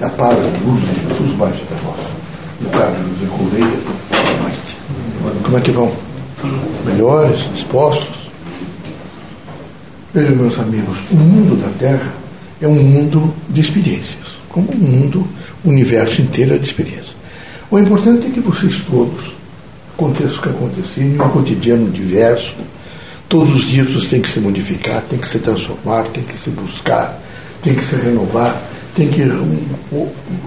A paz e luz até nós. E o José Correia, boa noite. Como é que vão? Melhores, dispostos? Vejam, meus amigos, o mundo da Terra é um mundo de experiências, como um mundo, o universo inteiro é de experiências. O importante é que vocês todos, aconteça o que acontecer, em um cotidiano diverso, todos os dias você tem que se modificar, tem que se transformar, tem que se buscar, tem que se renovar, tem que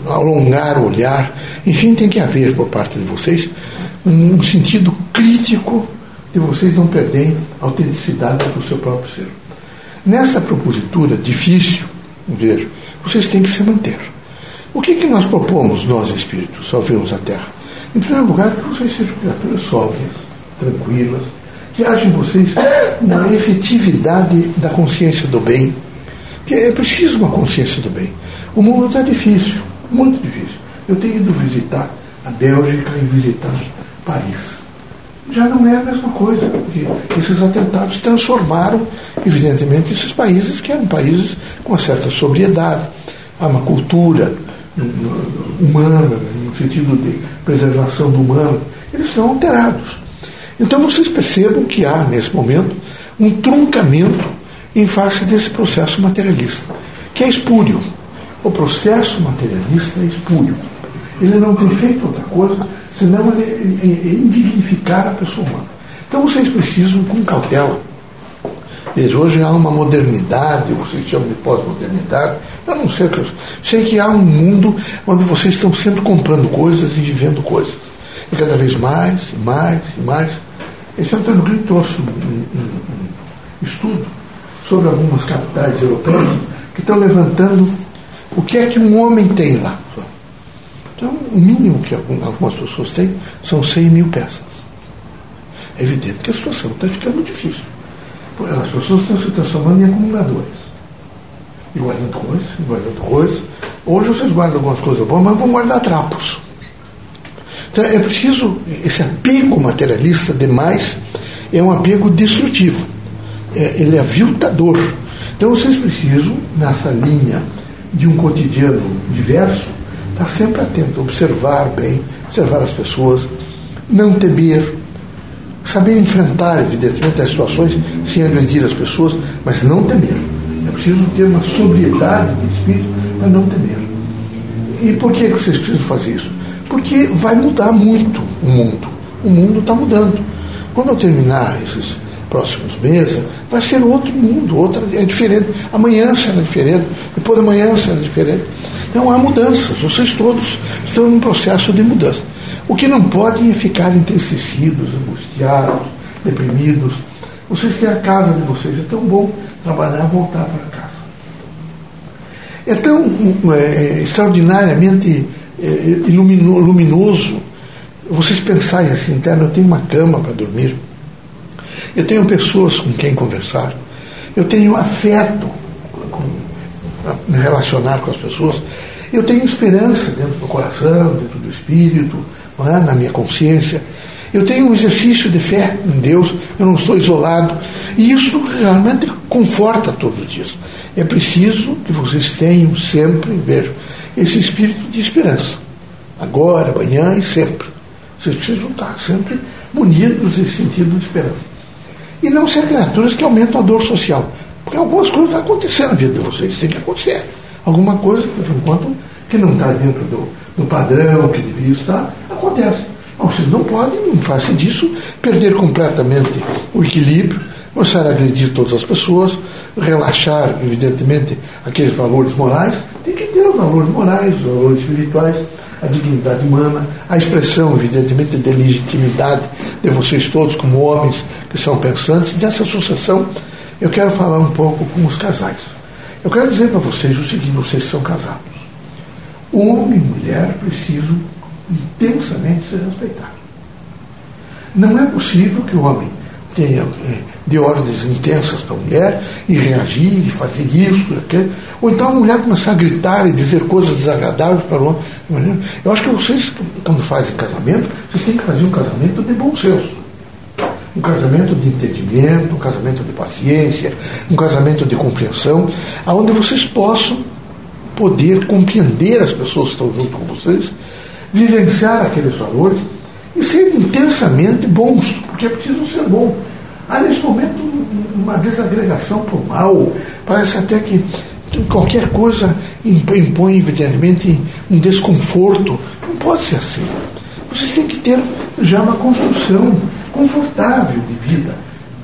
alongar o olhar, enfim, tem que haver por parte de vocês um sentido crítico de vocês não perderem a autenticidade do seu próprio ser. Nessa propositura difícil, vejo, vocês têm que se manter. O que, que nós propomos, nós espíritos, ao virmos a Terra? Em primeiro lugar, que vocês sejam criaturas sóbrias, tranquilas, que haja em vocês uma efetividade da consciência do bem, que é preciso uma consciência do bem. O mundo está difícil, muito difícil. Eu tenho ido visitar a Bélgica e visitar Paris já não é a mesma coisa, porque esses atentados transformaram, evidentemente, esses países que eram países com uma certa sobriedade, há uma cultura humana, no sentido de preservação do humano, eles estão alterados. Então vocês percebam que há, nesse momento, um truncamento em face desse processo materialista, que é espúrio. O processo materialista é espúrio. Ele não tem feito outra coisa senão ele, indignificar a pessoa humana. Então vocês precisam, com cautela, Veja, hoje há uma modernidade, vocês chamam de pós-modernidade, eu não sei, eu sei que há um mundo onde vocês estão sempre comprando coisas e vivendo coisas. E cada vez mais, e mais, e mais. Esse Antônio Green trouxe um, um, um estudo sobre algumas capitais europeias que estão levantando o que é que um homem tem lá. Então, o mínimo que algumas pessoas têm são 100 mil peças. É evidente que a situação está ficando difícil. As pessoas estão se transformando em acumuladores. E guardando coisas, e guardando coisas. Hoje vocês guardam algumas coisas boas, mas vão guardar trapos. Então é preciso, esse apego materialista demais é um apego destrutivo. É, ele é aviltador. Então vocês precisam, nessa linha de um cotidiano diverso, estar sempre atento, observar bem, observar as pessoas, não temer, saber enfrentar, evidentemente, as situações sem agredir as pessoas, mas não temer. É preciso ter uma sobriedade de espírito para não temer. E por que vocês precisam fazer isso? Porque vai mudar muito o mundo. O mundo está mudando. Quando eu terminar esses próximos meses, vai ser outro mundo, outra é diferente. Amanhã será diferente, depois da manhã será diferente. Então há mudanças, vocês todos estão num processo de mudança. O que não podem é ficar entristecidos, angustiados, deprimidos. Vocês têm a casa de vocês, é tão bom trabalhar voltar para casa. É tão é, extraordinariamente é, luminoso vocês pensarem assim, interno, eu tenho uma cama para dormir, eu tenho pessoas com quem conversar, eu tenho afeto me relacionar com as pessoas, eu tenho esperança dentro do coração, dentro do espírito, é? na minha consciência. Eu tenho um exercício de fé em Deus, eu não estou isolado. E isso realmente conforta todos os dias. É preciso que vocês tenham sempre, vejo, esse espírito de esperança. Agora, amanhã e sempre. Vocês precisam estar sempre munidos nesse sentido de esperança. E não ser criaturas que aumentam a dor social. Porque algumas coisas vão acontecer na vida de vocês, tem que acontecer. Alguma coisa, por enquanto, que não está dentro do, do padrão que devia estar, acontece. Bom, vocês não podem, em face disso, perder completamente o equilíbrio, começar a agredir todas as pessoas, relaxar, evidentemente, aqueles valores morais. Tem que ter os valores morais, os valores espirituais, a dignidade humana, a expressão, evidentemente, de legitimidade de vocês todos, como homens que são pensantes, dessa sucessão eu quero falar um pouco com os casais. Eu quero dizer para vocês o seguinte: vocês são casados. Homem e mulher precisam intensamente ser respeitados. Não é possível que o homem eh, de ordens intensas para a mulher e reagir e fazer isso, aquilo. ou então a mulher começar a gritar e dizer coisas desagradáveis para o homem. Eu acho que vocês, quando fazem casamento, vocês têm que fazer um casamento de bom senso um casamento de entendimento, um casamento de paciência, um casamento de compreensão, aonde vocês possam poder compreender as pessoas que estão junto com vocês, vivenciar aqueles valores e ser intensamente bons, porque é preciso ser bom. Há nesse momento uma desagregação por mal, parece até que qualquer coisa impõe, evidentemente, um desconforto. Não pode ser assim. Vocês têm que ter já uma construção confortável de vida.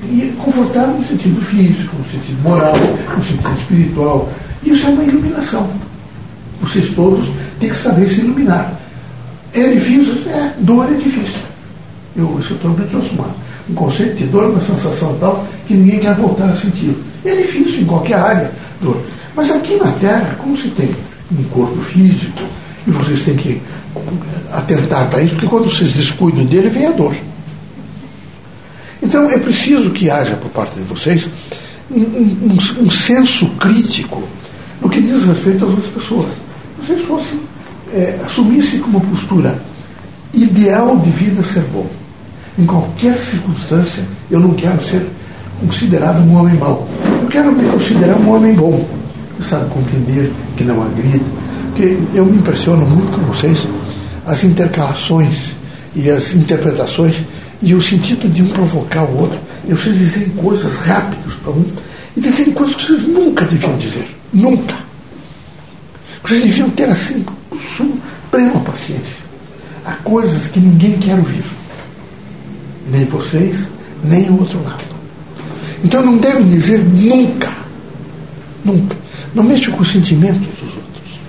E confortável no sentido físico, no sentido moral, no sentido espiritual. Isso é uma iluminação. Vocês todos têm que saber se iluminar. É difícil? É, dor é difícil. Eu, isso eu trouxe uma, um conceito de dor, uma sensação tal, que ninguém quer voltar a sentir. É difícil em qualquer área, dor. Mas aqui na Terra, como se tem um corpo físico, e vocês têm que atentar para isso, porque quando vocês descuidam dele, vem a dor. Então é preciso que haja por parte de vocês um, um, um senso crítico no que diz respeito às outras pessoas. Vocês fossem é, assumissem como postura ideal de vida ser bom. Em qualquer circunstância, eu não quero ser considerado um homem mau. Eu quero me considerar um homem bom. Você sabe compreender que não agrida. Porque eu me impressiono muito com vocês as intercalações e as interpretações e o sentido de um provocar o outro. E vocês dizem coisas rápidas para um e dizem coisas que vocês nunca deviam dizer. Nunca. Vocês deviam ter assim, plena paciência. Há coisas que ninguém quer ouvir. Nem vocês, nem o outro lado. Então não devem dizer nunca. Nunca. Não mexam com os sentimentos dos outros.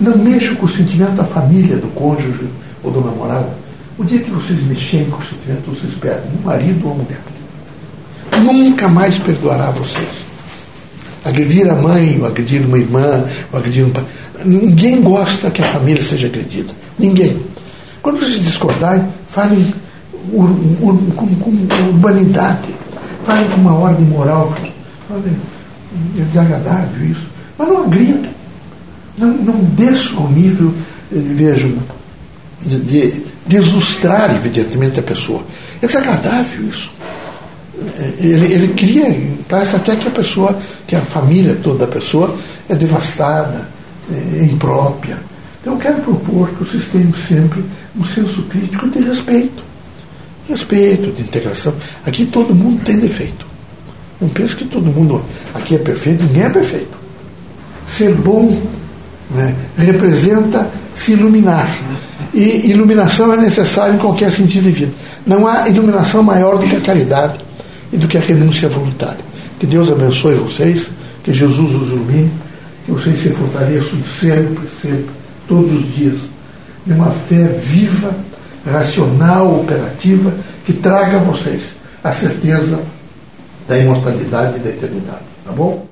Não mexam com o sentimento da família, do cônjuge ou do namorado. O dia que vocês mexerem com o sentimento, vocês perdem um marido ou uma mulher. Nunca mais perdoará vocês. Agredir a mãe, ou agredir uma irmã, ou agredir um pai. Ninguém gosta que a família seja agredida. Ninguém. Quando vocês discordarem, falem com, com urbanidade, falem com uma ordem moral. Falem, é desagradável isso. Mas não agrida. Não, não desça ao nível, eh, vejam, de, de deslustrar, evidentemente, a pessoa. É desagradável isso. Eh, ele, ele cria, parece até que a pessoa, que a família toda da pessoa é devastada, é imprópria. Então eu quero propor que vocês tenham sempre um senso crítico de respeito. Respeito, de integração. Aqui todo mundo tem defeito. Não pense que todo mundo aqui é perfeito, ninguém é perfeito. Ser bom né, representa se iluminar. E iluminação é necessária em qualquer sentido de vida. Não há iluminação maior do que a caridade e do que a renúncia voluntária. Que Deus abençoe vocês, que Jesus os ilumine que vocês se fortaleçam sempre, sempre, todos os dias, de uma fé viva, racional, operativa, que traga a vocês a certeza da imortalidade e da eternidade. Tá bom?